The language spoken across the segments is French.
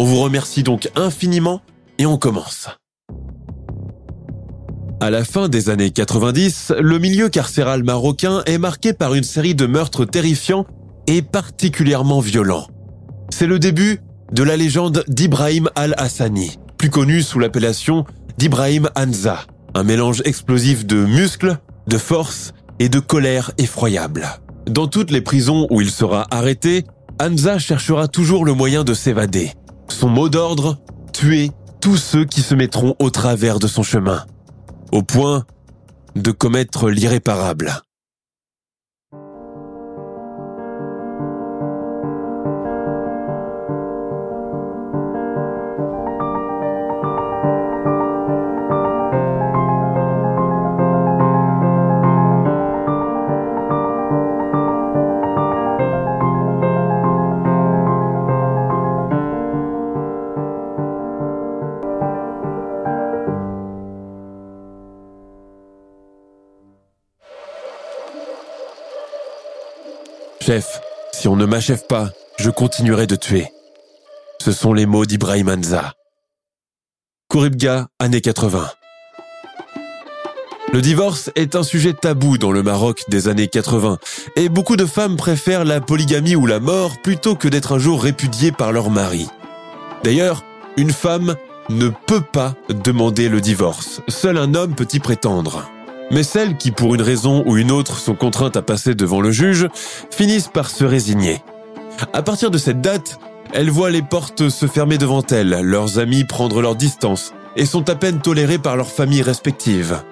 On vous remercie donc infiniment et on commence. À la fin des années 90, le milieu carcéral marocain est marqué par une série de meurtres terrifiants et particulièrement violents. C'est le début de la légende d'Ibrahim al-Hassani, plus connu sous l'appellation d'Ibrahim Hanza, un mélange explosif de muscles, de force et de colère effroyable. Dans toutes les prisons où il sera arrêté, Hanza cherchera toujours le moyen de s'évader. Son mot d'ordre, tuer tous ceux qui se mettront au travers de son chemin, au point de commettre l'irréparable. Chef, si on ne m'achève pas, je continuerai de tuer. Ce sont les mots d'Ibrahim Hanza. Kouribga, années 80. Le divorce est un sujet tabou dans le Maroc des années 80 et beaucoup de femmes préfèrent la polygamie ou la mort plutôt que d'être un jour répudiées par leur mari. D'ailleurs, une femme ne peut pas demander le divorce. Seul un homme peut y prétendre. Mais celles qui, pour une raison ou une autre, sont contraintes à passer devant le juge, finissent par se résigner. À partir de cette date, elles voient les portes se fermer devant elles, leurs amis prendre leur distance, et sont à peine tolérées par leurs familles respectives.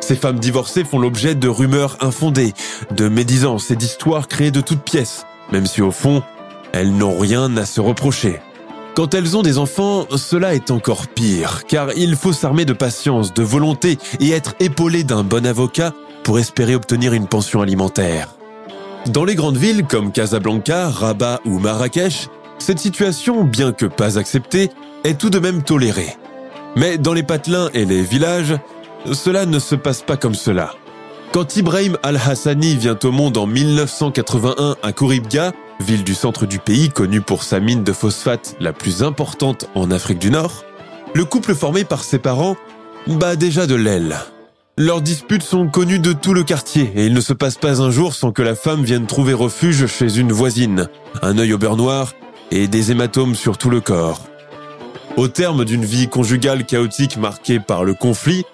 Ces femmes divorcées font l'objet de rumeurs infondées, de médisances et d'histoires créées de toutes pièces, même si au fond, elles n'ont rien à se reprocher. Quand elles ont des enfants, cela est encore pire, car il faut s'armer de patience, de volonté et être épaulé d'un bon avocat pour espérer obtenir une pension alimentaire. Dans les grandes villes comme Casablanca, Rabat ou Marrakech, cette situation, bien que pas acceptée, est tout de même tolérée. Mais dans les patelins et les villages, cela ne se passe pas comme cela. Quand Ibrahim al-Hassani vient au monde en 1981 à Kouribga, ville du centre du pays connue pour sa mine de phosphate la plus importante en Afrique du Nord, le couple formé par ses parents bat déjà de l'aile. Leurs disputes sont connues de tout le quartier et il ne se passe pas un jour sans que la femme vienne trouver refuge chez une voisine, un œil au beurre noir et des hématomes sur tout le corps. Au terme d'une vie conjugale chaotique marquée par le conflit,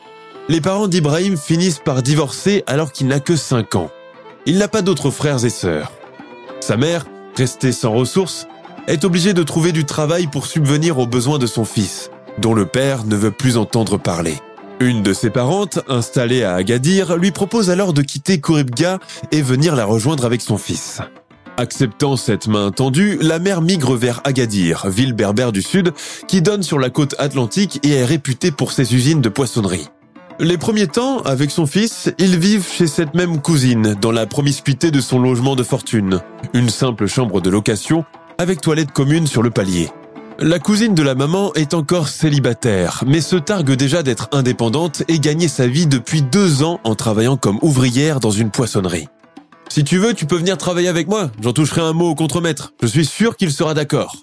les parents d'Ibrahim finissent par divorcer alors qu'il n'a que 5 ans. Il n'a pas d'autres frères et sœurs. Sa mère resté sans ressources, est obligé de trouver du travail pour subvenir aux besoins de son fils, dont le père ne veut plus entendre parler. Une de ses parentes, installée à Agadir, lui propose alors de quitter Kouribga et venir la rejoindre avec son fils. Acceptant cette main tendue, la mère migre vers Agadir, ville berbère du sud, qui donne sur la côte atlantique et est réputée pour ses usines de poissonnerie. Les premiers temps, avec son fils, ils vivent chez cette même cousine, dans la promiscuité de son logement de fortune. Une simple chambre de location, avec toilette commune sur le palier. La cousine de la maman est encore célibataire, mais se targue déjà d'être indépendante et gagner sa vie depuis deux ans en travaillant comme ouvrière dans une poissonnerie. Si tu veux, tu peux venir travailler avec moi, j'en toucherai un mot au contremaître, je suis sûr qu'il sera d'accord.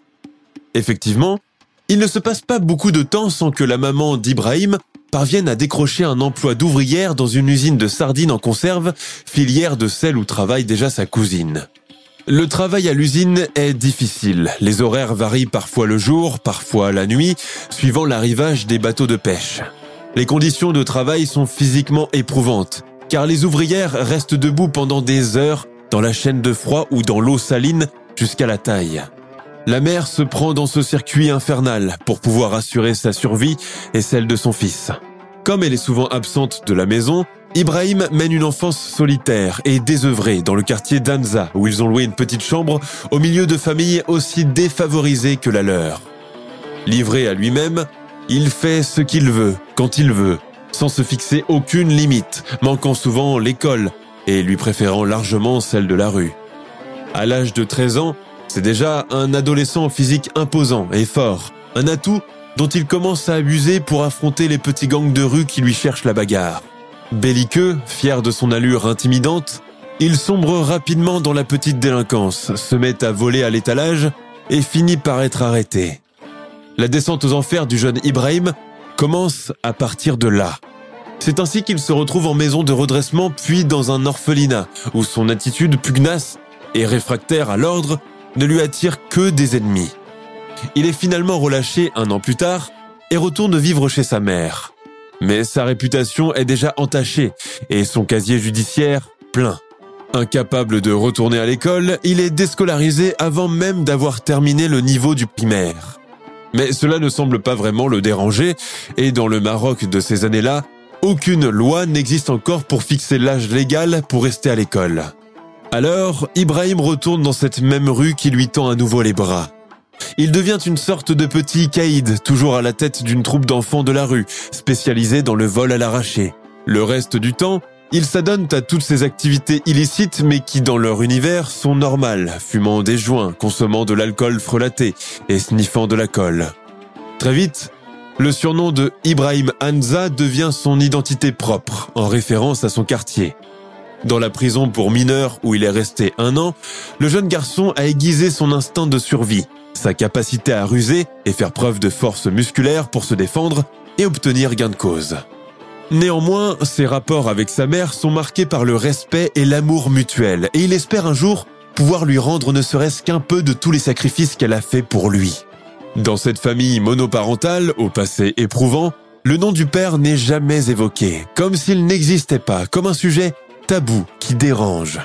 Effectivement, Il ne se passe pas beaucoup de temps sans que la maman d'Ibrahim parvienne à décrocher un emploi d'ouvrière dans une usine de sardines en conserve, filière de celle où travaille déjà sa cousine. Le travail à l'usine est difficile. Les horaires varient parfois le jour, parfois la nuit, suivant l'arrivage des bateaux de pêche. Les conditions de travail sont physiquement éprouvantes, car les ouvrières restent debout pendant des heures dans la chaîne de froid ou dans l'eau saline jusqu'à la taille. La mère se prend dans ce circuit infernal pour pouvoir assurer sa survie et celle de son fils. Comme elle est souvent absente de la maison, Ibrahim mène une enfance solitaire et désœuvrée dans le quartier d'Anza, où ils ont loué une petite chambre au milieu de familles aussi défavorisées que la leur. Livré à lui-même, il fait ce qu'il veut, quand il veut, sans se fixer aucune limite, manquant souvent l'école et lui préférant largement celle de la rue. À l'âge de 13 ans, c'est déjà un adolescent physique imposant et fort, un atout dont il commence à abuser pour affronter les petits gangs de rue qui lui cherchent la bagarre. Belliqueux, fier de son allure intimidante, il sombre rapidement dans la petite délinquance, se met à voler à l'étalage et finit par être arrêté. La descente aux enfers du jeune Ibrahim commence à partir de là. C'est ainsi qu'il se retrouve en maison de redressement puis dans un orphelinat où son attitude pugnace et réfractaire à l'ordre ne lui attire que des ennemis. Il est finalement relâché un an plus tard et retourne vivre chez sa mère. Mais sa réputation est déjà entachée et son casier judiciaire plein. Incapable de retourner à l'école, il est déscolarisé avant même d'avoir terminé le niveau du primaire. Mais cela ne semble pas vraiment le déranger, et dans le Maroc de ces années-là, aucune loi n'existe encore pour fixer l'âge légal pour rester à l'école. Alors, Ibrahim retourne dans cette même rue qui lui tend à nouveau les bras. Il devient une sorte de petit caïd, toujours à la tête d'une troupe d'enfants de la rue, spécialisée dans le vol à l'arraché. Le reste du temps, ils s'adonnent à toutes ces activités illicites mais qui dans leur univers sont normales, fumant des joints, consommant de l'alcool frelaté et sniffant de la colle. Très vite, le surnom de Ibrahim Hanza devient son identité propre, en référence à son quartier. Dans la prison pour mineurs où il est resté un an, le jeune garçon a aiguisé son instinct de survie, sa capacité à ruser et faire preuve de force musculaire pour se défendre et obtenir gain de cause. Néanmoins, ses rapports avec sa mère sont marqués par le respect et l'amour mutuel, et il espère un jour pouvoir lui rendre ne serait-ce qu'un peu de tous les sacrifices qu'elle a fait pour lui. Dans cette famille monoparentale, au passé éprouvant, le nom du père n'est jamais évoqué, comme s'il n'existait pas, comme un sujet tabou qui dérange.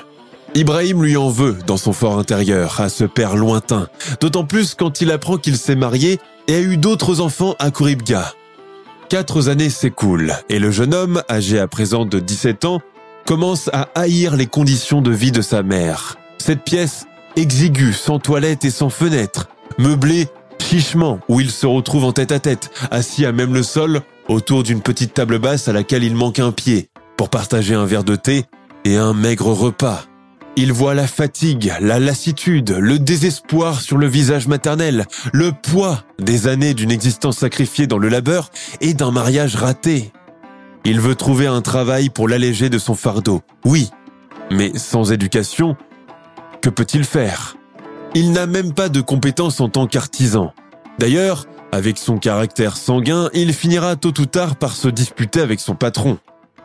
Ibrahim lui en veut dans son fort intérieur à ce père lointain, d'autant plus quand il apprend qu'il s'est marié et a eu d'autres enfants à Kouribga. Quatre années s'écoulent et le jeune homme, âgé à présent de 17 ans, commence à haïr les conditions de vie de sa mère. Cette pièce exiguë, sans toilette et sans fenêtre, meublée chichement, où il se retrouve en tête à tête, assis à même le sol, autour d'une petite table basse à laquelle il manque un pied, pour partager un verre de thé et un maigre repas. Il voit la fatigue, la lassitude, le désespoir sur le visage maternel, le poids des années d'une existence sacrifiée dans le labeur et d'un mariage raté. Il veut trouver un travail pour l'alléger de son fardeau. Oui, mais sans éducation, que peut-il faire? Il n'a même pas de compétences en tant qu'artisan. D'ailleurs, avec son caractère sanguin, il finira tôt ou tard par se disputer avec son patron.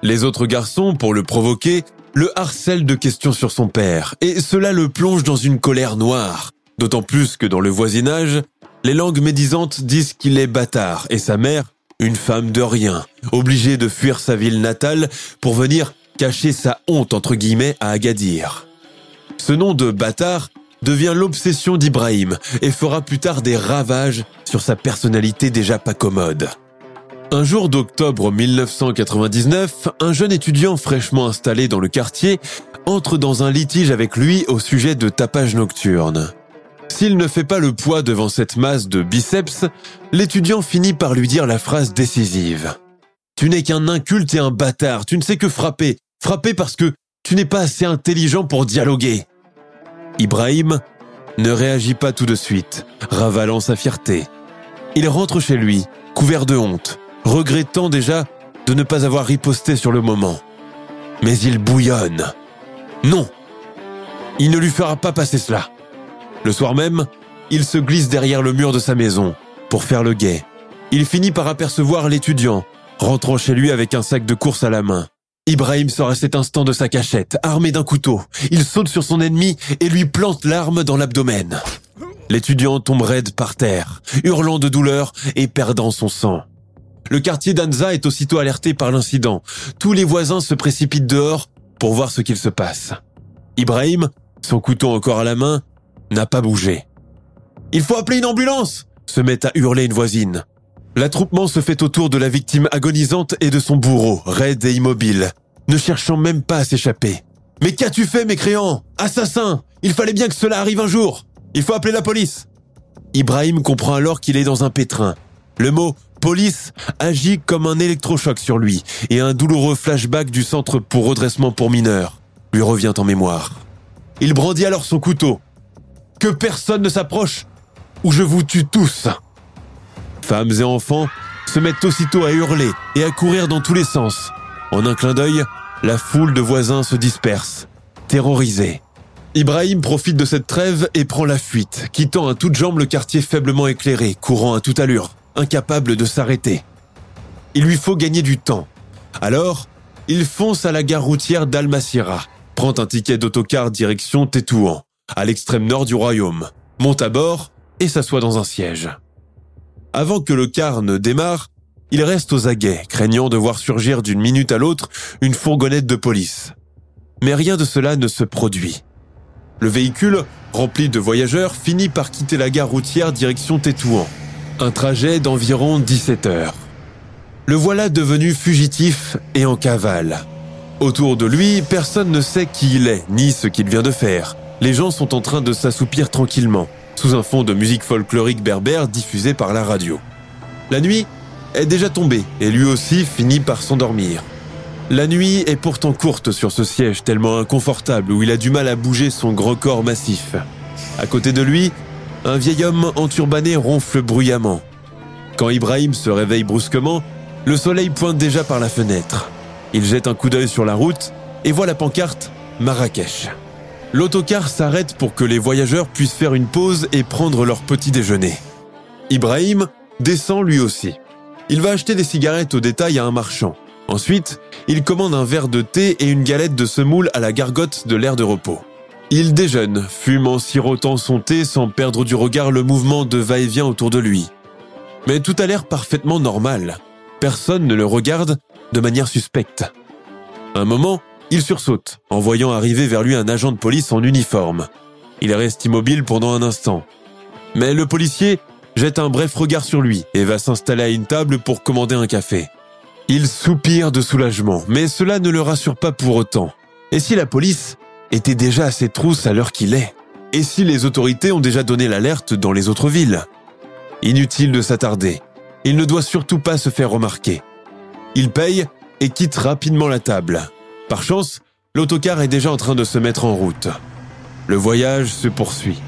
Les autres garçons, pour le provoquer, le harcèle de questions sur son père, et cela le plonge dans une colère noire. D'autant plus que dans le voisinage, les langues médisantes disent qu'il est bâtard, et sa mère, une femme de rien, obligée de fuir sa ville natale pour venir cacher sa honte entre guillemets à Agadir. Ce nom de bâtard devient l'obsession d'Ibrahim et fera plus tard des ravages sur sa personnalité déjà pas commode. Un jour d'octobre 1999, un jeune étudiant fraîchement installé dans le quartier entre dans un litige avec lui au sujet de tapage nocturne. S'il ne fait pas le poids devant cette masse de biceps, l'étudiant finit par lui dire la phrase décisive. Tu n'es qu'un inculte et un bâtard, tu ne sais que frapper. Frapper parce que tu n'es pas assez intelligent pour dialoguer. Ibrahim ne réagit pas tout de suite, ravalant sa fierté. Il rentre chez lui, couvert de honte, regrettant déjà de ne pas avoir riposté sur le moment. Mais il bouillonne. Non, il ne lui fera pas passer cela. Le soir même, il se glisse derrière le mur de sa maison, pour faire le guet. Il finit par apercevoir l'étudiant, rentrant chez lui avec un sac de course à la main. Ibrahim sort à cet instant de sa cachette, armé d'un couteau. Il saute sur son ennemi et lui plante l'arme dans l'abdomen. L'étudiant tombe raide par terre, hurlant de douleur et perdant son sang. Le quartier d'Anza est aussitôt alerté par l'incident. Tous les voisins se précipitent dehors pour voir ce qu'il se passe. Ibrahim, son couteau encore à la main, n'a pas bougé. Il faut appeler une ambulance se met à hurler une voisine. L'attroupement se fait autour de la victime agonisante et de son bourreau, raide et immobile, ne cherchant même pas à s'échapper. Mais qu'as-tu fait, mécréant Assassin Il fallait bien que cela arrive un jour Il faut appeler la police Ibrahim comprend alors qu'il est dans un pétrin. Le mot police agit comme un électrochoc sur lui et un douloureux flashback du centre pour redressement pour mineurs lui revient en mémoire. Il brandit alors son couteau. Que personne ne s'approche ou je vous tue tous. Femmes et enfants se mettent aussitôt à hurler et à courir dans tous les sens. En un clin d'œil, la foule de voisins se disperse, terrorisée. Ibrahim profite de cette trêve et prend la fuite, quittant à toutes jambes le quartier faiblement éclairé, courant à toute allure, incapable de s'arrêter. Il lui faut gagner du temps. Alors, il fonce à la gare routière d'Almacira, prend un ticket d'autocar direction Tétouan, à l'extrême nord du royaume, monte à bord et s'assoit dans un siège. Avant que le car ne démarre, il reste aux aguets, craignant de voir surgir d'une minute à l'autre une fourgonnette de police. Mais rien de cela ne se produit. Le véhicule, rempli de voyageurs, finit par quitter la gare routière direction Tétouan. Un trajet d'environ 17 heures. Le voilà devenu fugitif et en cavale. Autour de lui, personne ne sait qui il est, ni ce qu'il vient de faire. Les gens sont en train de s'assoupir tranquillement sous un fond de musique folklorique berbère diffusée par la radio. La nuit est déjà tombée et lui aussi finit par s'endormir. La nuit est pourtant courte sur ce siège tellement inconfortable où il a du mal à bouger son gros corps massif. À côté de lui, un vieil homme enturbané ronfle bruyamment. Quand Ibrahim se réveille brusquement, le soleil pointe déjà par la fenêtre. Il jette un coup d'œil sur la route et voit la pancarte Marrakech. L'autocar s'arrête pour que les voyageurs puissent faire une pause et prendre leur petit déjeuner. Ibrahim descend lui aussi. Il va acheter des cigarettes au détail à un marchand. Ensuite, il commande un verre de thé et une galette de semoule à la gargote de l'air de repos. Il déjeune, fume en sirotant son thé sans perdre du regard le mouvement de va-et-vient autour de lui. Mais tout a l'air parfaitement normal. Personne ne le regarde de manière suspecte. Un moment, il sursaute en voyant arriver vers lui un agent de police en uniforme. Il reste immobile pendant un instant. Mais le policier jette un bref regard sur lui et va s'installer à une table pour commander un café. Il soupire de soulagement, mais cela ne le rassure pas pour autant. Et si la police était déjà à ses trousses à l'heure qu'il est Et si les autorités ont déjà donné l'alerte dans les autres villes? Inutile de s'attarder. Il ne doit surtout pas se faire remarquer. Il paye et quitte rapidement la table. Par chance, l'autocar est déjà en train de se mettre en route. Le voyage se poursuit.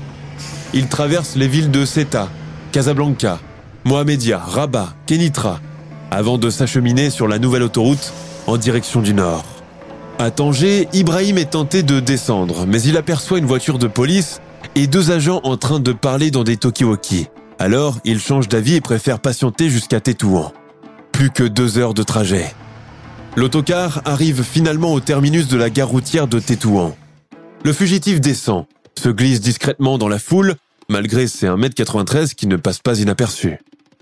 Il traverse les villes de Ceta, Casablanca, Mohamedia, Rabat, Kenitra, avant de s'acheminer sur la nouvelle autoroute en direction du nord. À Tanger, Ibrahim est tenté de descendre, mais il aperçoit une voiture de police et deux agents en train de parler dans des talkie Alors, il change d'avis et préfère patienter jusqu'à Tétouan. Plus que deux heures de trajet. L'autocar arrive finalement au terminus de la gare routière de Tétouan. Le fugitif descend, se glisse discrètement dans la foule, malgré ses 1m93 qui ne passent pas inaperçus.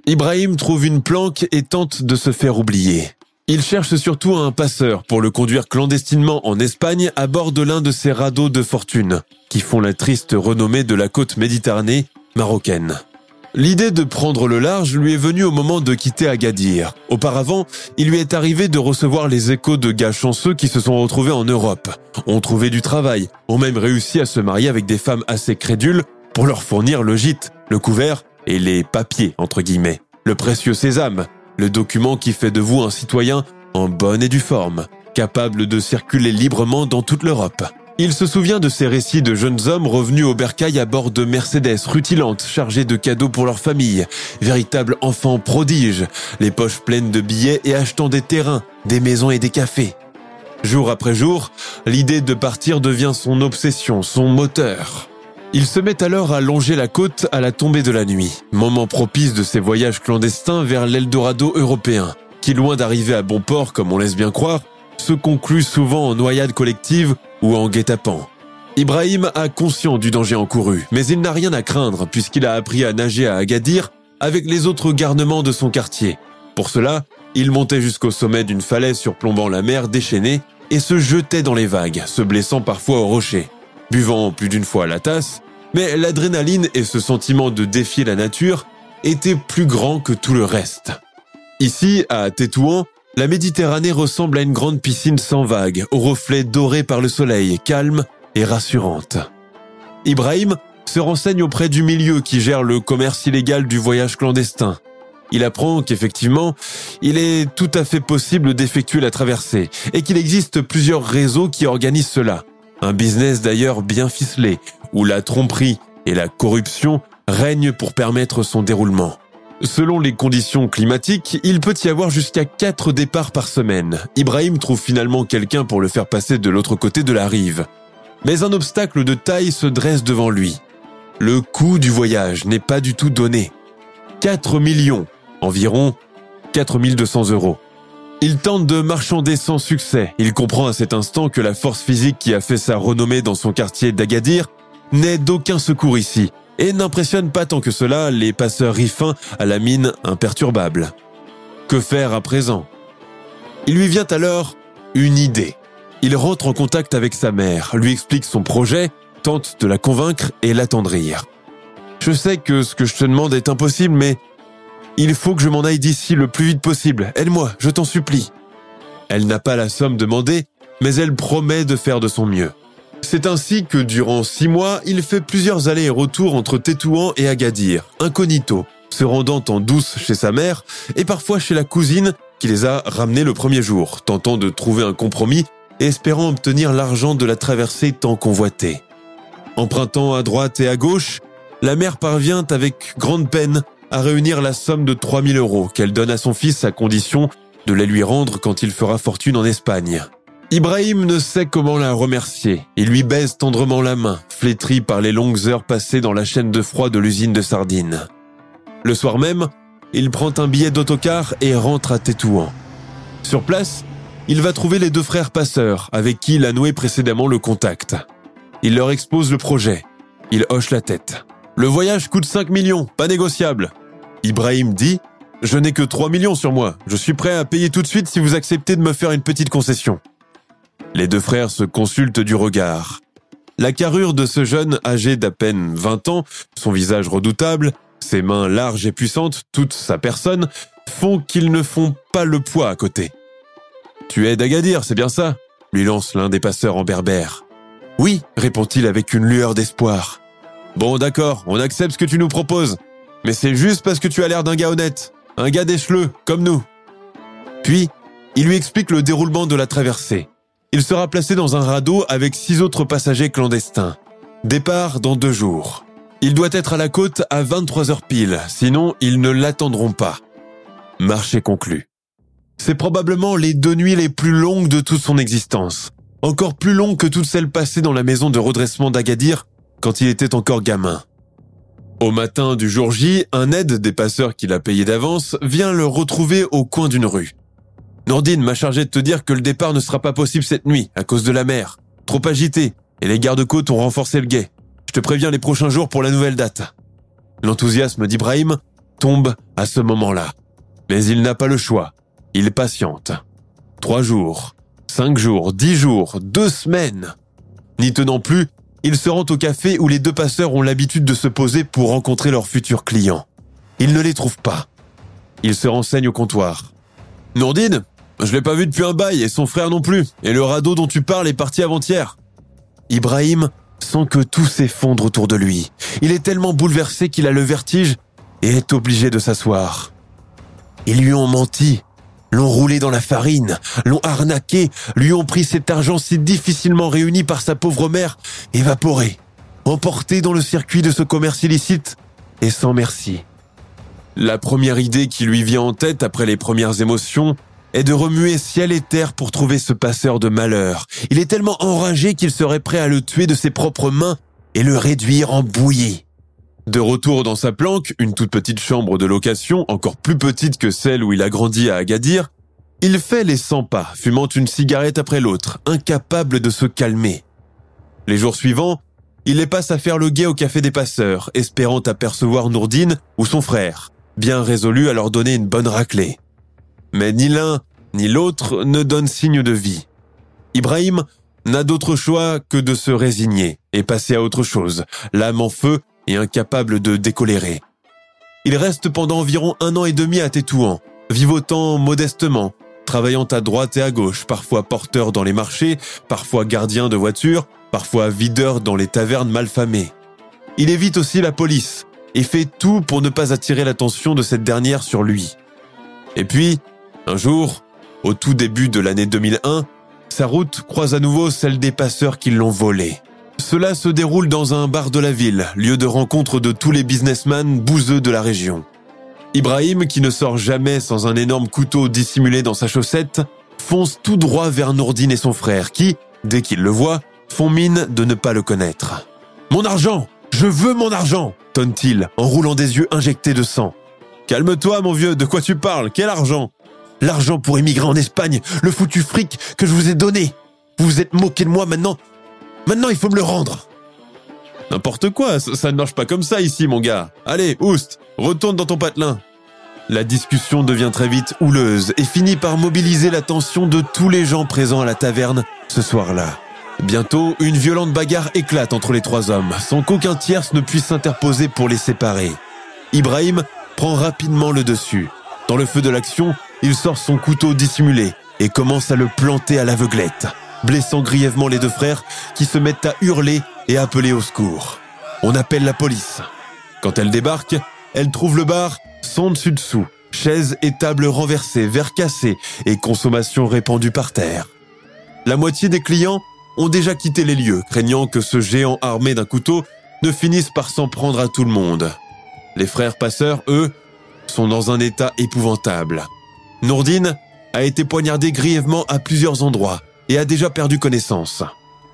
Ibrahim trouve une planque et tente de se faire oublier. Il cherche surtout un passeur pour le conduire clandestinement en Espagne à bord de l'un de ces radeaux de fortune qui font la triste renommée de la côte méditerranée marocaine. L'idée de prendre le large lui est venue au moment de quitter Agadir. Auparavant, il lui est arrivé de recevoir les échos de gars chanceux qui se sont retrouvés en Europe, ont trouvé du travail, ont même réussi à se marier avec des femmes assez crédules pour leur fournir le gîte, le couvert et les papiers, entre guillemets. Le précieux sésame, le document qui fait de vous un citoyen en bonne et due forme, capable de circuler librement dans toute l'Europe. Il se souvient de ces récits de jeunes hommes revenus au bercail à bord de Mercedes rutilantes chargées de cadeaux pour leur famille, véritables enfants prodiges, les poches pleines de billets et achetant des terrains, des maisons et des cafés. Jour après jour, l'idée de partir devient son obsession, son moteur. Il se met alors à longer la côte à la tombée de la nuit, moment propice de ses voyages clandestins vers l'Eldorado européen, qui loin d'arriver à bon port comme on laisse bien croire, se conclut souvent en noyade collective ou en guet-apens. Ibrahim a conscience du danger encouru, mais il n'a rien à craindre puisqu'il a appris à nager à Agadir avec les autres garnements de son quartier. Pour cela, il montait jusqu'au sommet d'une falaise surplombant la mer déchaînée et se jetait dans les vagues, se blessant parfois au rocher. Buvant plus d'une fois la tasse, mais l'adrénaline et ce sentiment de défier la nature étaient plus grands que tout le reste. Ici, à Tétouan, la Méditerranée ressemble à une grande piscine sans vagues, aux reflets dorés par le soleil, calme et rassurante. Ibrahim se renseigne auprès du milieu qui gère le commerce illégal du voyage clandestin. Il apprend qu'effectivement, il est tout à fait possible d'effectuer la traversée et qu'il existe plusieurs réseaux qui organisent cela. Un business d'ailleurs bien ficelé, où la tromperie et la corruption règnent pour permettre son déroulement. Selon les conditions climatiques, il peut y avoir jusqu'à 4 départs par semaine. Ibrahim trouve finalement quelqu'un pour le faire passer de l'autre côté de la rive. Mais un obstacle de taille se dresse devant lui. Le coût du voyage n'est pas du tout donné. 4 millions, environ 4200 euros. Il tente de marchander sans succès. Il comprend à cet instant que la force physique qui a fait sa renommée dans son quartier d'Agadir n'est d'aucun secours ici et n'impressionne pas tant que cela les passeurs riffins à la mine imperturbable. Que faire à présent? Il lui vient alors une idée. Il rentre en contact avec sa mère, lui explique son projet, tente de la convaincre et l'attendrir. Je sais que ce que je te demande est impossible, mais il faut que je m'en aille d'ici le plus vite possible. Aide-moi, je t'en supplie. Elle n'a pas la somme demandée, mais elle promet de faire de son mieux. C'est ainsi que durant six mois, il fait plusieurs allers et retours entre Tétouan et Agadir, incognito, se rendant en douce chez sa mère et parfois chez la cousine qui les a ramenés le premier jour, tentant de trouver un compromis et espérant obtenir l'argent de la traversée tant convoitée. Empruntant à droite et à gauche, la mère parvient avec grande peine à réunir la somme de 3000 euros qu'elle donne à son fils à condition de les lui rendre quand il fera fortune en Espagne. Ibrahim ne sait comment la remercier. Il lui baise tendrement la main, flétri par les longues heures passées dans la chaîne de froid de l'usine de sardines. Le soir même, il prend un billet d'autocar et rentre à Tétouan. Sur place, il va trouver les deux frères passeurs avec qui il a noué précédemment le contact. Il leur expose le projet. Il hoche la tête. Le voyage coûte 5 millions, pas négociable. Ibrahim dit Je n'ai que 3 millions sur moi. Je suis prêt à payer tout de suite si vous acceptez de me faire une petite concession. Les deux frères se consultent du regard. La carrure de ce jeune âgé d'à peine 20 ans, son visage redoutable, ses mains larges et puissantes, toute sa personne, font qu'ils ne font pas le poids à côté. Tu es d'Agadir, c'est bien ça? lui lance l'un des passeurs en berbère. Oui, répond-il avec une lueur d'espoir. Bon, d'accord, on accepte ce que tu nous proposes. Mais c'est juste parce que tu as l'air d'un gars honnête. Un gars d'écheleux, comme nous. Puis, il lui explique le déroulement de la traversée. Il sera placé dans un radeau avec six autres passagers clandestins. Départ dans deux jours. Il doit être à la côte à 23 heures pile, sinon ils ne l'attendront pas. Marché conclu. C'est probablement les deux nuits les plus longues de toute son existence. Encore plus longues que toutes celles passées dans la maison de redressement d'Agadir quand il était encore gamin. Au matin du jour J, un aide des passeurs qu'il a payé d'avance vient le retrouver au coin d'une rue. Nordine m'a chargé de te dire que le départ ne sera pas possible cette nuit à cause de la mer. Trop agité, et les gardes-côtes ont renforcé le guet. Je te préviens les prochains jours pour la nouvelle date. L'enthousiasme d'Ibrahim tombe à ce moment-là. Mais il n'a pas le choix. Il patiente. Trois jours, cinq jours, dix jours, deux semaines. N'y tenant plus, il se rend au café où les deux passeurs ont l'habitude de se poser pour rencontrer leurs futurs clients. Il ne les trouve pas. Il se renseigne au comptoir. Nourdine, je l'ai pas vu depuis un bail et son frère non plus. Et le radeau dont tu parles est parti avant-hier. Ibrahim sent que tout s'effondre autour de lui. Il est tellement bouleversé qu'il a le vertige et est obligé de s'asseoir. Ils lui ont menti, l'ont roulé dans la farine, l'ont arnaqué, lui ont pris cet argent si difficilement réuni par sa pauvre mère, évaporé, emporté dans le circuit de ce commerce illicite et sans merci. La première idée qui lui vient en tête après les premières émotions est de remuer ciel et terre pour trouver ce passeur de malheur. Il est tellement enragé qu'il serait prêt à le tuer de ses propres mains et le réduire en bouillie. De retour dans sa planque, une toute petite chambre de location, encore plus petite que celle où il a grandi à Agadir, il fait les 100 pas, fumant une cigarette après l'autre, incapable de se calmer. Les jours suivants, il les passe à faire le guet au café des passeurs, espérant apercevoir Nourdine ou son frère, bien résolu à leur donner une bonne raclée. Mais ni l'un ni l'autre ne donne signe de vie. Ibrahim n'a d'autre choix que de se résigner et passer à autre chose, l'âme en feu et incapable de décolérer. Il reste pendant environ un an et demi à Tétouan, vivotant modestement, travaillant à droite et à gauche, parfois porteur dans les marchés, parfois gardien de voiture, parfois videur dans les tavernes malfamées. Il évite aussi la police et fait tout pour ne pas attirer l'attention de cette dernière sur lui. Et puis, un jour, au tout début de l'année 2001, sa route croise à nouveau celle des passeurs qui l'ont volé. Cela se déroule dans un bar de la ville, lieu de rencontre de tous les businessmen bouseux de la région. Ibrahim, qui ne sort jamais sans un énorme couteau dissimulé dans sa chaussette, fonce tout droit vers Nourdine et son frère, qui, dès qu'ils le voient, font mine de ne pas le connaître. Mon argent Je veux mon argent tonne-t-il en roulant des yeux injectés de sang. Calme-toi, mon vieux, de quoi tu parles? Quel argent? L'argent pour émigrer en Espagne, le foutu fric que je vous ai donné. Vous vous êtes moqué de moi maintenant. Maintenant, il faut me le rendre. N'importe quoi, ça, ne marche pas comme ça ici, mon gars. Allez, oust, retourne dans ton patelin. La discussion devient très vite houleuse et finit par mobiliser l'attention de tous les gens présents à la taverne ce soir-là. Bientôt, une violente bagarre éclate entre les trois hommes, sans qu'aucun tierce ne puisse s'interposer pour les séparer. Ibrahim prend rapidement le dessus. Dans le feu de l'action, il sort son couteau dissimulé et commence à le planter à l'aveuglette, blessant grièvement les deux frères qui se mettent à hurler et appeler au secours. On appelle la police. Quand elle débarque, elle trouve le bar sans dessus-dessous, chaises et tables renversées, verres cassés et consommation répandue par terre. La moitié des clients ont déjà quitté les lieux, craignant que ce géant armé d'un couteau ne finisse par s'en prendre à tout le monde. Les frères passeurs, eux, sont dans un état épouvantable. Nourdine a été poignardé grièvement à plusieurs endroits et a déjà perdu connaissance.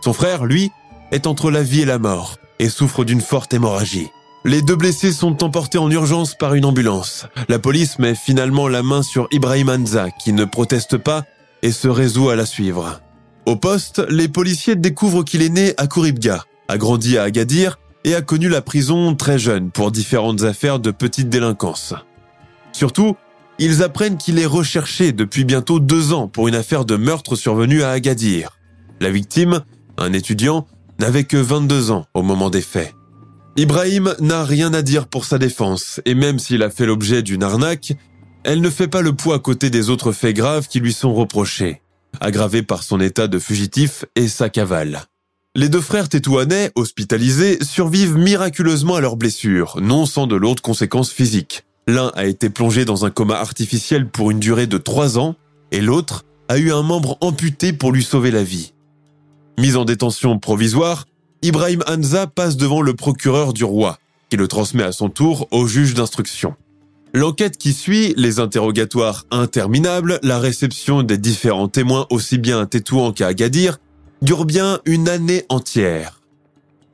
Son frère, lui, est entre la vie et la mort et souffre d'une forte hémorragie. Les deux blessés sont emportés en urgence par une ambulance. La police met finalement la main sur Ibrahim Anza, qui ne proteste pas et se résout à la suivre. Au poste, les policiers découvrent qu'il est né à Kouribga, a grandi à Agadir et a connu la prison très jeune pour différentes affaires de petite délinquance. Surtout, ils apprennent qu'il est recherché depuis bientôt deux ans pour une affaire de meurtre survenue à Agadir. La victime, un étudiant, n'avait que 22 ans au moment des faits. Ibrahim n'a rien à dire pour sa défense, et même s'il a fait l'objet d'une arnaque, elle ne fait pas le poids à côté des autres faits graves qui lui sont reprochés, aggravés par son état de fugitif et sa cavale. Les deux frères tétouanais, hospitalisés, survivent miraculeusement à leurs blessures, non sans de lourdes conséquences physiques. L'un a été plongé dans un coma artificiel pour une durée de trois ans, et l'autre a eu un membre amputé pour lui sauver la vie. Mis en détention provisoire, Ibrahim Hanza passe devant le procureur du roi, qui le transmet à son tour au juge d'instruction. L'enquête qui suit, les interrogatoires interminables, la réception des différents témoins aussi bien à Tétouan qu'à Agadir, dure bien une année entière.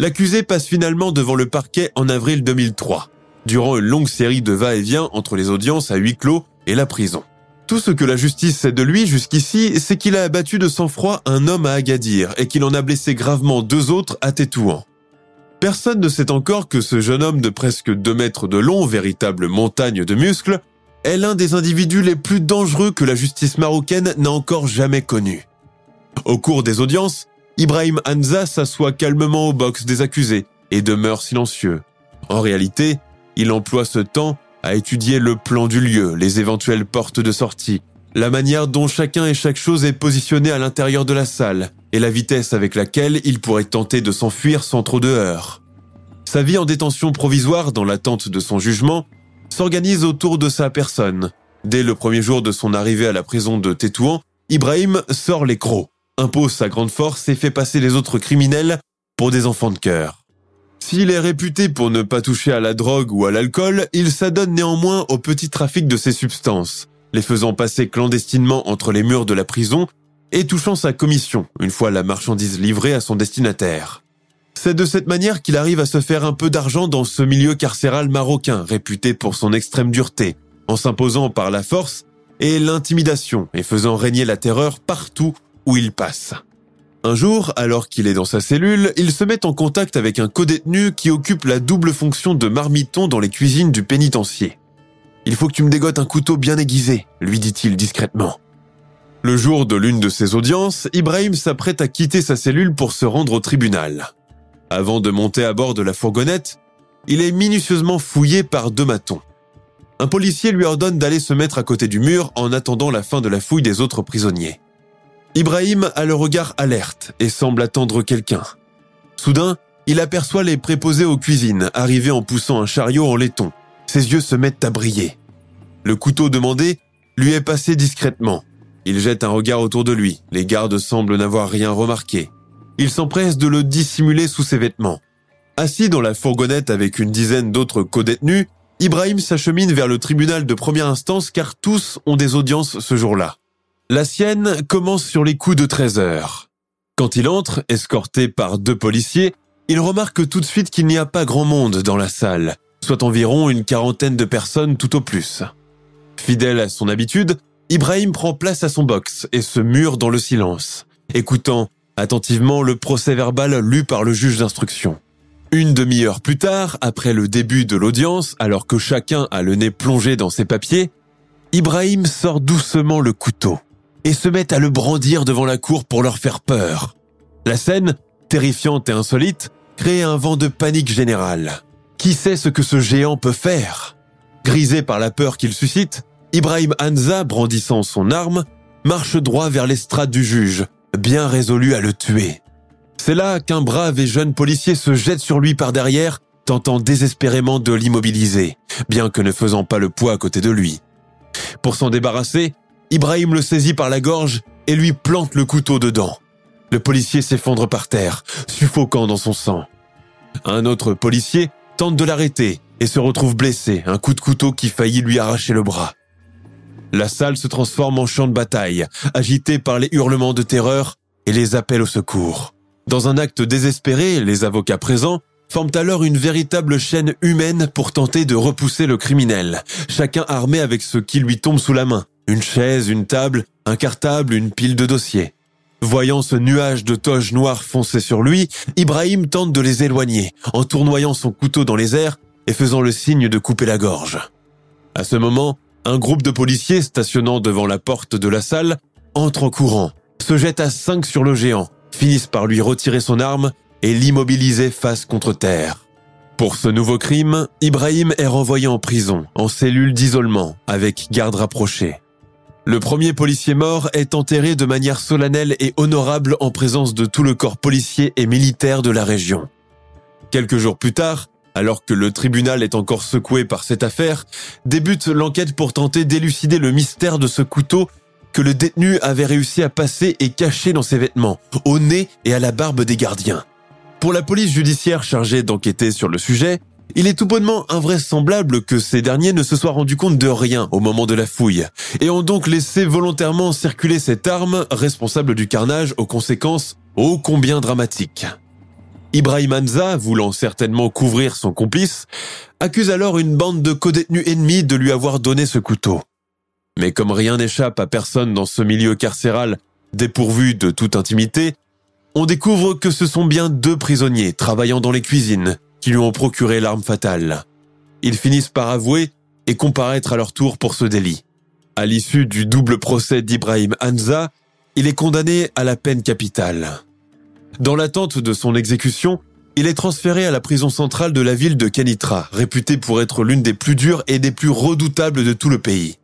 L'accusé passe finalement devant le parquet en avril 2003, durant une longue série de va-et-vient entre les audiences à huis clos et la prison. Tout ce que la justice sait de lui jusqu'ici, c'est qu'il a abattu de sang-froid un homme à Agadir et qu'il en a blessé gravement deux autres à Tétouan. Personne ne sait encore que ce jeune homme de presque deux mètres de long, véritable montagne de muscles, est l'un des individus les plus dangereux que la justice marocaine n'a encore jamais connu. Au cours des audiences, Ibrahim Hanza s'assoit calmement au box des accusés et demeure silencieux. En réalité, il emploie ce temps à étudier le plan du lieu, les éventuelles portes de sortie, la manière dont chacun et chaque chose est positionné à l'intérieur de la salle, et la vitesse avec laquelle il pourrait tenter de s'enfuir sans trop de heurts. Sa vie en détention provisoire dans l'attente de son jugement s'organise autour de sa personne. Dès le premier jour de son arrivée à la prison de Tétouan, Ibrahim sort les crocs, impose sa grande force et fait passer les autres criminels pour des enfants de cœur. S'il est réputé pour ne pas toucher à la drogue ou à l'alcool, il s'adonne néanmoins au petit trafic de ces substances, les faisant passer clandestinement entre les murs de la prison et touchant sa commission une fois la marchandise livrée à son destinataire. C'est de cette manière qu'il arrive à se faire un peu d'argent dans ce milieu carcéral marocain, réputé pour son extrême dureté, en s'imposant par la force et l'intimidation et faisant régner la terreur partout où il passe. Un jour, alors qu'il est dans sa cellule, il se met en contact avec un codétenu qui occupe la double fonction de marmiton dans les cuisines du pénitencier. Il faut que tu me dégotes un couteau bien aiguisé, lui dit-il discrètement. Le jour de l'une de ses audiences, Ibrahim s'apprête à quitter sa cellule pour se rendre au tribunal. Avant de monter à bord de la fourgonnette, il est minutieusement fouillé par deux matons. Un policier lui ordonne d'aller se mettre à côté du mur en attendant la fin de la fouille des autres prisonniers. Ibrahim a le regard alerte et semble attendre quelqu'un. Soudain, il aperçoit les préposés aux cuisines arriver en poussant un chariot en laiton. Ses yeux se mettent à briller. Le couteau demandé lui est passé discrètement. Il jette un regard autour de lui. Les gardes semblent n'avoir rien remarqué. Il s'empresse de le dissimuler sous ses vêtements. Assis dans la fourgonnette avec une dizaine d'autres codétenus, Ibrahim s'achemine vers le tribunal de première instance car tous ont des audiences ce jour-là. La sienne commence sur les coups de 13 heures. Quand il entre, escorté par deux policiers, il remarque tout de suite qu'il n'y a pas grand monde dans la salle, soit environ une quarantaine de personnes tout au plus. Fidèle à son habitude, Ibrahim prend place à son box et se mure dans le silence, écoutant attentivement le procès verbal lu par le juge d'instruction. Une demi-heure plus tard, après le début de l'audience, alors que chacun a le nez plongé dans ses papiers, Ibrahim sort doucement le couteau et se met à le brandir devant la cour pour leur faire peur. La scène, terrifiante et insolite, crée un vent de panique générale. Qui sait ce que ce géant peut faire? Grisé par la peur qu'il suscite, Ibrahim Hanza, brandissant son arme, marche droit vers l'estrade du juge, bien résolu à le tuer. C'est là qu'un brave et jeune policier se jette sur lui par derrière, tentant désespérément de l'immobiliser, bien que ne faisant pas le poids à côté de lui. Pour s'en débarrasser, Ibrahim le saisit par la gorge et lui plante le couteau dedans. Le policier s'effondre par terre, suffoquant dans son sang. Un autre policier tente de l'arrêter et se retrouve blessé, un coup de couteau qui faillit lui arracher le bras. La salle se transforme en champ de bataille, agité par les hurlements de terreur et les appels au secours. Dans un acte désespéré, les avocats présents forment alors une véritable chaîne humaine pour tenter de repousser le criminel, chacun armé avec ce qui lui tombe sous la main. Une chaise, une table, un cartable, une pile de dossiers. Voyant ce nuage de toges noires foncer sur lui, Ibrahim tente de les éloigner, en tournoyant son couteau dans les airs et faisant le signe de couper la gorge. À ce moment, un groupe de policiers stationnant devant la porte de la salle entre en courant, se jette à cinq sur le géant, finissent par lui retirer son arme et l'immobiliser face contre terre. Pour ce nouveau crime, Ibrahim est renvoyé en prison, en cellule d'isolement, avec garde rapprochée. Le premier policier mort est enterré de manière solennelle et honorable en présence de tout le corps policier et militaire de la région. Quelques jours plus tard, alors que le tribunal est encore secoué par cette affaire, débute l'enquête pour tenter d'élucider le mystère de ce couteau que le détenu avait réussi à passer et cacher dans ses vêtements, au nez et à la barbe des gardiens. Pour la police judiciaire chargée d'enquêter sur le sujet, il est tout bonnement invraisemblable que ces derniers ne se soient rendus compte de rien au moment de la fouille, et ont donc laissé volontairement circuler cette arme responsable du carnage aux conséquences ô combien dramatiques. Ibrahim Anza, voulant certainement couvrir son complice, accuse alors une bande de codétenus ennemis de lui avoir donné ce couteau. Mais comme rien n'échappe à personne dans ce milieu carcéral dépourvu de toute intimité, on découvre que ce sont bien deux prisonniers travaillant dans les cuisines qui lui ont procuré l'arme fatale. Ils finissent par avouer et comparaître à leur tour pour ce délit. À l'issue du double procès d'Ibrahim Hanza, il est condamné à la peine capitale. Dans l'attente de son exécution, il est transféré à la prison centrale de la ville de Kenitra, réputée pour être l'une des plus dures et des plus redoutables de tout le pays.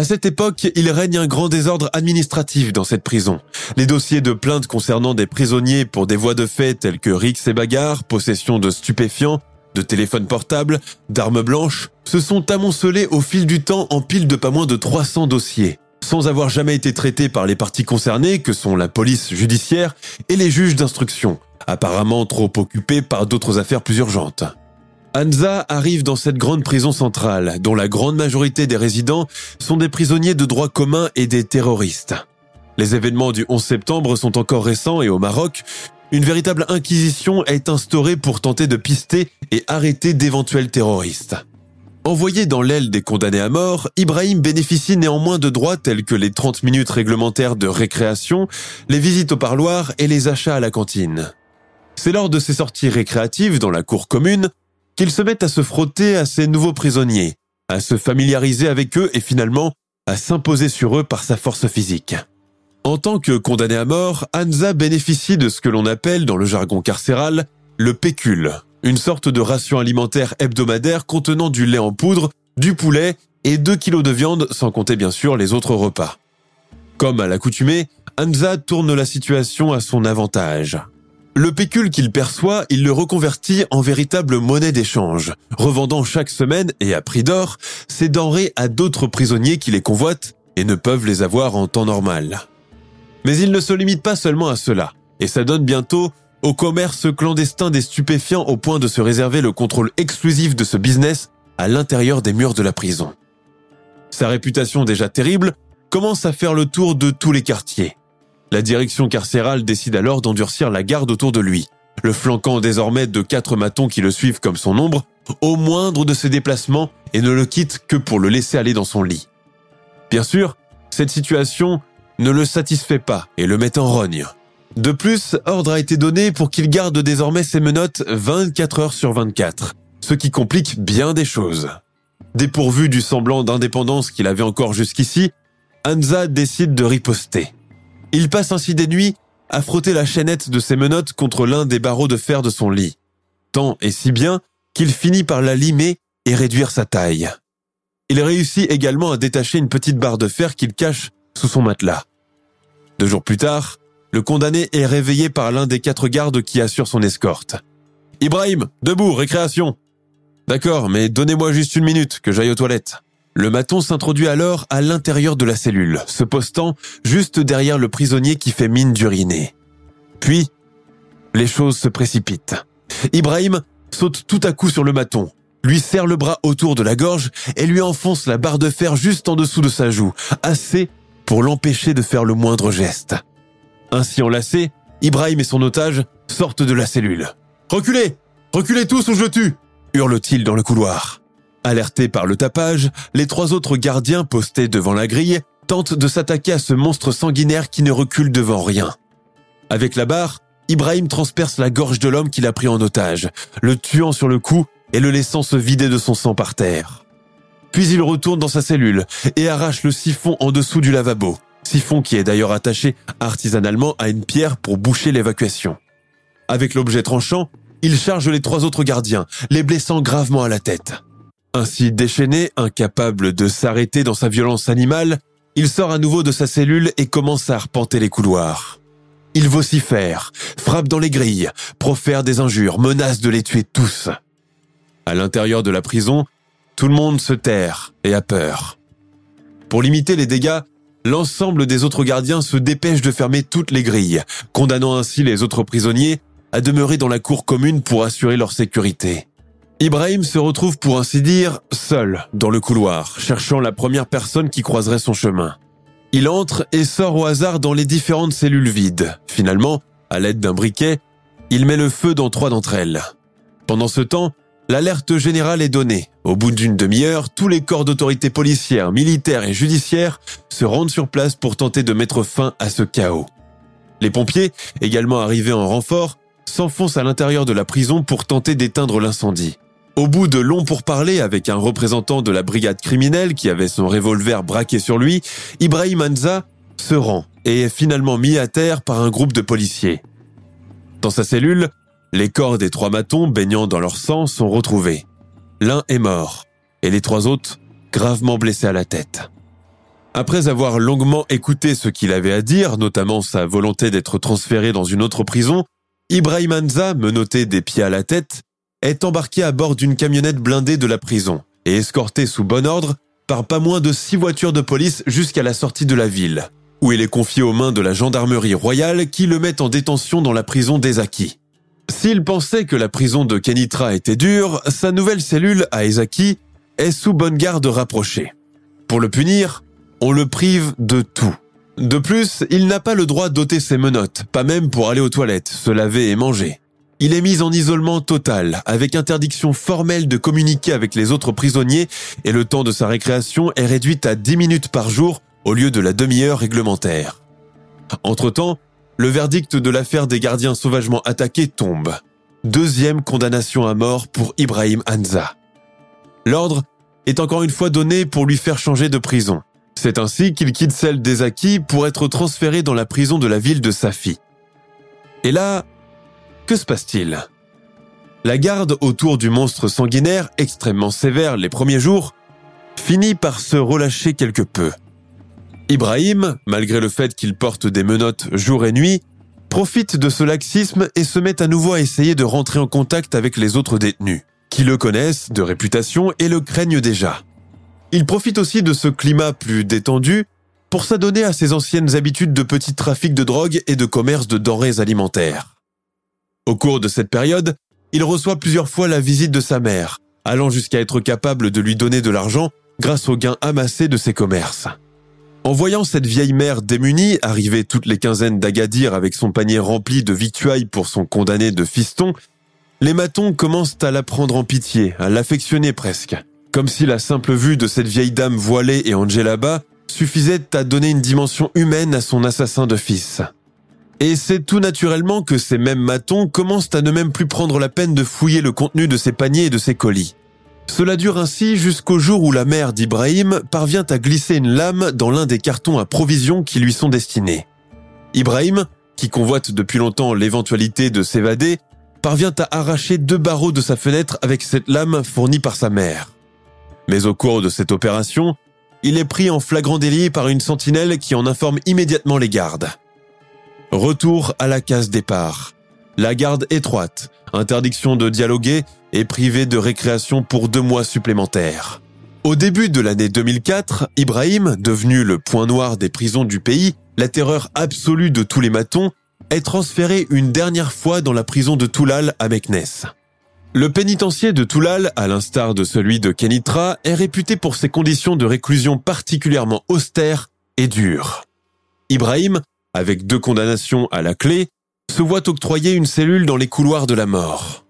À cette époque, il règne un grand désordre administratif dans cette prison. Les dossiers de plainte concernant des prisonniers pour des voies de fait telles que rixes et bagarres, possession de stupéfiants, de téléphones portables, d'armes blanches, se sont amoncelés au fil du temps en pile de pas moins de 300 dossiers sans avoir jamais été traité par les parties concernées, que sont la police judiciaire et les juges d'instruction, apparemment trop occupés par d'autres affaires plus urgentes. Anza arrive dans cette grande prison centrale, dont la grande majorité des résidents sont des prisonniers de droit commun et des terroristes. Les événements du 11 septembre sont encore récents et au Maroc, une véritable inquisition est instaurée pour tenter de pister et arrêter d'éventuels terroristes. Envoyé dans l'aile des condamnés à mort, Ibrahim bénéficie néanmoins de droits tels que les 30 minutes réglementaires de récréation, les visites au parloir et les achats à la cantine. C'est lors de ces sorties récréatives dans la cour commune qu'il se met à se frotter à ces nouveaux prisonniers, à se familiariser avec eux et finalement à s'imposer sur eux par sa force physique. En tant que condamné à mort, Hansa bénéficie de ce que l'on appelle dans le jargon carcéral le pécule, une sorte de ration alimentaire hebdomadaire contenant du lait en poudre, du poulet et 2 kilos de viande sans compter bien sûr les autres repas. Comme à l'accoutumée, Hansa tourne la situation à son avantage. Le pécule qu'il perçoit, il le reconvertit en véritable monnaie d'échange, revendant chaque semaine et à prix d'or ses denrées à d'autres prisonniers qui les convoitent et ne peuvent les avoir en temps normal. Mais il ne se limite pas seulement à cela, et ça donne bientôt au commerce clandestin des stupéfiants au point de se réserver le contrôle exclusif de ce business à l'intérieur des murs de la prison. Sa réputation déjà terrible commence à faire le tour de tous les quartiers. La direction carcérale décide alors d'endurcir la garde autour de lui, le flanquant désormais de quatre matons qui le suivent comme son ombre, au moindre de ses déplacements et ne le quitte que pour le laisser aller dans son lit. Bien sûr, cette situation ne le satisfait pas et le met en rogne. De plus, ordre a été donné pour qu'il garde désormais ses menottes 24 heures sur 24, ce qui complique bien des choses. Dépourvu du semblant d'indépendance qu'il avait encore jusqu'ici, Hansa décide de riposter. Il passe ainsi des nuits à frotter la chaînette de ses menottes contre l'un des barreaux de fer de son lit, tant et si bien qu'il finit par la limer et réduire sa taille. Il réussit également à détacher une petite barre de fer qu'il cache sous son matelas. Deux jours plus tard, le condamné est réveillé par l'un des quatre gardes qui assurent son escorte. Ibrahim, debout, récréation. D'accord, mais donnez-moi juste une minute que j'aille aux toilettes. Le maton s'introduit alors à l'intérieur de la cellule, se postant juste derrière le prisonnier qui fait mine d'uriner. Puis, les choses se précipitent. Ibrahim saute tout à coup sur le maton, lui serre le bras autour de la gorge et lui enfonce la barre de fer juste en dessous de sa joue, assez pour l'empêcher de faire le moindre geste. Ainsi enlacé, Ibrahim et son otage sortent de la cellule. Reculez Reculez tous ou je tue hurle-t-il dans le couloir. Alertés par le tapage, les trois autres gardiens postés devant la grille tentent de s'attaquer à ce monstre sanguinaire qui ne recule devant rien. Avec la barre, Ibrahim transperce la gorge de l'homme qu'il a pris en otage, le tuant sur le cou et le laissant se vider de son sang par terre. Puis il retourne dans sa cellule et arrache le siphon en dessous du lavabo siphon qui est d'ailleurs attaché artisanalement à une pierre pour boucher l'évacuation. Avec l'objet tranchant, il charge les trois autres gardiens, les blessant gravement à la tête. Ainsi déchaîné, incapable de s'arrêter dans sa violence animale, il sort à nouveau de sa cellule et commence à arpenter les couloirs. Il vocifère, frappe dans les grilles, profère des injures, menace de les tuer tous. À l'intérieur de la prison, tout le monde se terre et a peur. Pour limiter les dégâts, l'ensemble des autres gardiens se dépêchent de fermer toutes les grilles, condamnant ainsi les autres prisonniers à demeurer dans la cour commune pour assurer leur sécurité. Ibrahim se retrouve pour ainsi dire seul dans le couloir, cherchant la première personne qui croiserait son chemin. Il entre et sort au hasard dans les différentes cellules vides. Finalement, à l'aide d'un briquet, il met le feu dans trois d'entre elles. Pendant ce temps, L'alerte générale est donnée. Au bout d'une demi-heure, tous les corps d'autorité policières, militaires et judiciaires se rendent sur place pour tenter de mettre fin à ce chaos. Les pompiers, également arrivés en renfort, s'enfoncent à l'intérieur de la prison pour tenter d'éteindre l'incendie. Au bout de longs pourparlers avec un représentant de la brigade criminelle qui avait son revolver braqué sur lui, Ibrahim Anza se rend et est finalement mis à terre par un groupe de policiers. Dans sa cellule, les corps des trois matons baignant dans leur sang sont retrouvés. L'un est mort et les trois autres gravement blessés à la tête. Après avoir longuement écouté ce qu'il avait à dire, notamment sa volonté d'être transféré dans une autre prison, Ibrahim Anza, menotté des pieds à la tête, est embarqué à bord d'une camionnette blindée de la prison et escorté sous bon ordre par pas moins de six voitures de police jusqu'à la sortie de la ville, où il est confié aux mains de la gendarmerie royale qui le met en détention dans la prison des Acquis. S'il pensait que la prison de Kenitra était dure, sa nouvelle cellule à Ezaki est sous bonne garde rapprochée. Pour le punir, on le prive de tout. De plus, il n'a pas le droit d'ôter ses menottes, pas même pour aller aux toilettes, se laver et manger. Il est mis en isolement total, avec interdiction formelle de communiquer avec les autres prisonniers et le temps de sa récréation est réduit à 10 minutes par jour au lieu de la demi-heure réglementaire. Entre-temps, le verdict de l'affaire des gardiens sauvagement attaqués tombe. Deuxième condamnation à mort pour Ibrahim Hanza. L'ordre est encore une fois donné pour lui faire changer de prison. C'est ainsi qu'il quitte celle des acquis pour être transféré dans la prison de la ville de Safi. Et là, que se passe-t-il? La garde autour du monstre sanguinaire, extrêmement sévère les premiers jours, finit par se relâcher quelque peu. Ibrahim, malgré le fait qu'il porte des menottes jour et nuit, profite de ce laxisme et se met à nouveau à essayer de rentrer en contact avec les autres détenus, qui le connaissent de réputation et le craignent déjà. Il profite aussi de ce climat plus détendu pour s'adonner à ses anciennes habitudes de petit trafic de drogue et de commerce de denrées alimentaires. Au cours de cette période, il reçoit plusieurs fois la visite de sa mère, allant jusqu'à être capable de lui donner de l'argent grâce aux gains amassés de ses commerces. En voyant cette vieille mère démunie arriver toutes les quinzaines d'Agadir avec son panier rempli de victuailles pour son condamné de fiston, les matons commencent à la prendre en pitié, à l'affectionner presque. Comme si la simple vue de cette vieille dame voilée et en djellaba suffisait à donner une dimension humaine à son assassin de fils. Et c'est tout naturellement que ces mêmes matons commencent à ne même plus prendre la peine de fouiller le contenu de ses paniers et de ses colis. Cela dure ainsi jusqu'au jour où la mère d'Ibrahim parvient à glisser une lame dans l'un des cartons à provisions qui lui sont destinés. Ibrahim, qui convoite depuis longtemps l'éventualité de s'évader, parvient à arracher deux barreaux de sa fenêtre avec cette lame fournie par sa mère. Mais au cours de cette opération, il est pris en flagrant délit par une sentinelle qui en informe immédiatement les gardes. Retour à la case départ. La garde étroite, interdiction de dialoguer et privé de récréation pour deux mois supplémentaires. Au début de l'année 2004, Ibrahim, devenu le point noir des prisons du pays, la terreur absolue de tous les matons, est transféré une dernière fois dans la prison de Toulal à Meknes. Le pénitencier de Toulal, à l'instar de celui de Kenitra, est réputé pour ses conditions de réclusion particulièrement austères et dures. Ibrahim, avec deux condamnations à la clé, se voit octroyer une cellule dans les couloirs de la mort.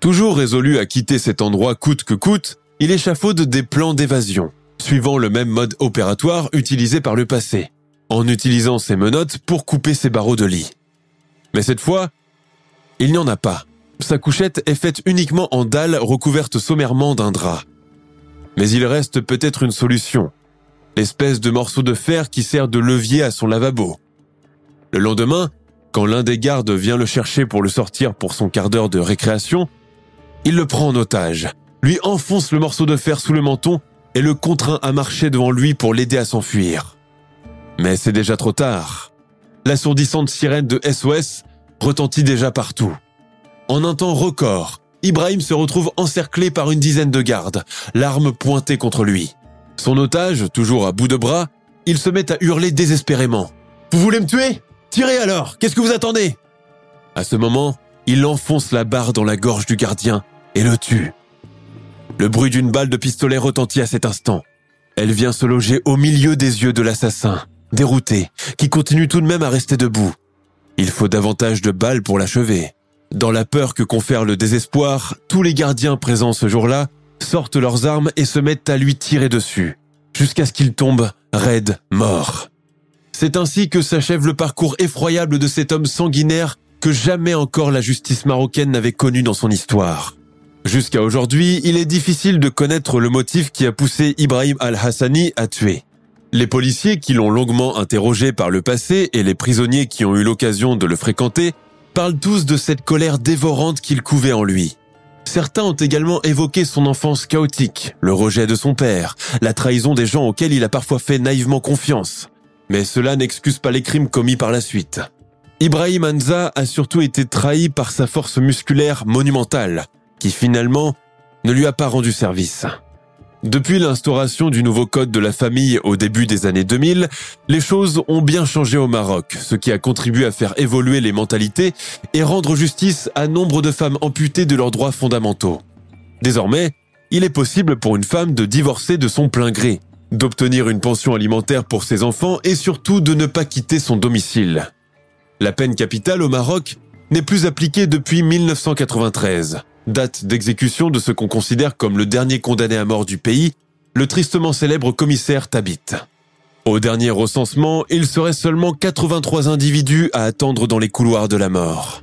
Toujours résolu à quitter cet endroit coûte que coûte, il échafaude des plans d'évasion, suivant le même mode opératoire utilisé par le passé, en utilisant ses menottes pour couper ses barreaux de lit. Mais cette fois, il n'y en a pas. Sa couchette est faite uniquement en dalles recouvertes sommairement d'un drap. Mais il reste peut-être une solution. L'espèce de morceau de fer qui sert de levier à son lavabo. Le lendemain, quand l'un des gardes vient le chercher pour le sortir pour son quart d'heure de récréation, il le prend en otage, lui enfonce le morceau de fer sous le menton et le contraint à marcher devant lui pour l'aider à s'enfuir. Mais c'est déjà trop tard. L'assourdissante sirène de SOS retentit déjà partout. En un temps record, Ibrahim se retrouve encerclé par une dizaine de gardes, l'arme pointée contre lui. Son otage, toujours à bout de bras, il se met à hurler désespérément. Vous voulez me tuer? Tirez alors Qu'est-ce que vous attendez? À ce moment, il enfonce la barre dans la gorge du gardien et le tue. Le bruit d'une balle de pistolet retentit à cet instant. Elle vient se loger au milieu des yeux de l'assassin, dérouté, qui continue tout de même à rester debout. Il faut davantage de balles pour l'achever. Dans la peur que confère le désespoir, tous les gardiens présents ce jour-là sortent leurs armes et se mettent à lui tirer dessus, jusqu'à ce qu'il tombe raide, mort. C'est ainsi que s'achève le parcours effroyable de cet homme sanguinaire que jamais encore la justice marocaine n'avait connu dans son histoire. Jusqu'à aujourd'hui, il est difficile de connaître le motif qui a poussé Ibrahim al-Hassani à tuer. Les policiers qui l'ont longuement interrogé par le passé et les prisonniers qui ont eu l'occasion de le fréquenter parlent tous de cette colère dévorante qu'il couvait en lui. Certains ont également évoqué son enfance chaotique, le rejet de son père, la trahison des gens auxquels il a parfois fait naïvement confiance. Mais cela n'excuse pas les crimes commis par la suite. Ibrahim Anza a surtout été trahi par sa force musculaire monumentale, qui finalement ne lui a pas rendu service. Depuis l'instauration du nouveau code de la famille au début des années 2000, les choses ont bien changé au Maroc, ce qui a contribué à faire évoluer les mentalités et rendre justice à nombre de femmes amputées de leurs droits fondamentaux. Désormais, il est possible pour une femme de divorcer de son plein gré, d'obtenir une pension alimentaire pour ses enfants et surtout de ne pas quitter son domicile. La peine capitale au Maroc n'est plus appliquée depuis 1993, date d'exécution de ce qu'on considère comme le dernier condamné à mort du pays, le tristement célèbre commissaire Tabit. Au dernier recensement, il serait seulement 83 individus à attendre dans les couloirs de la mort.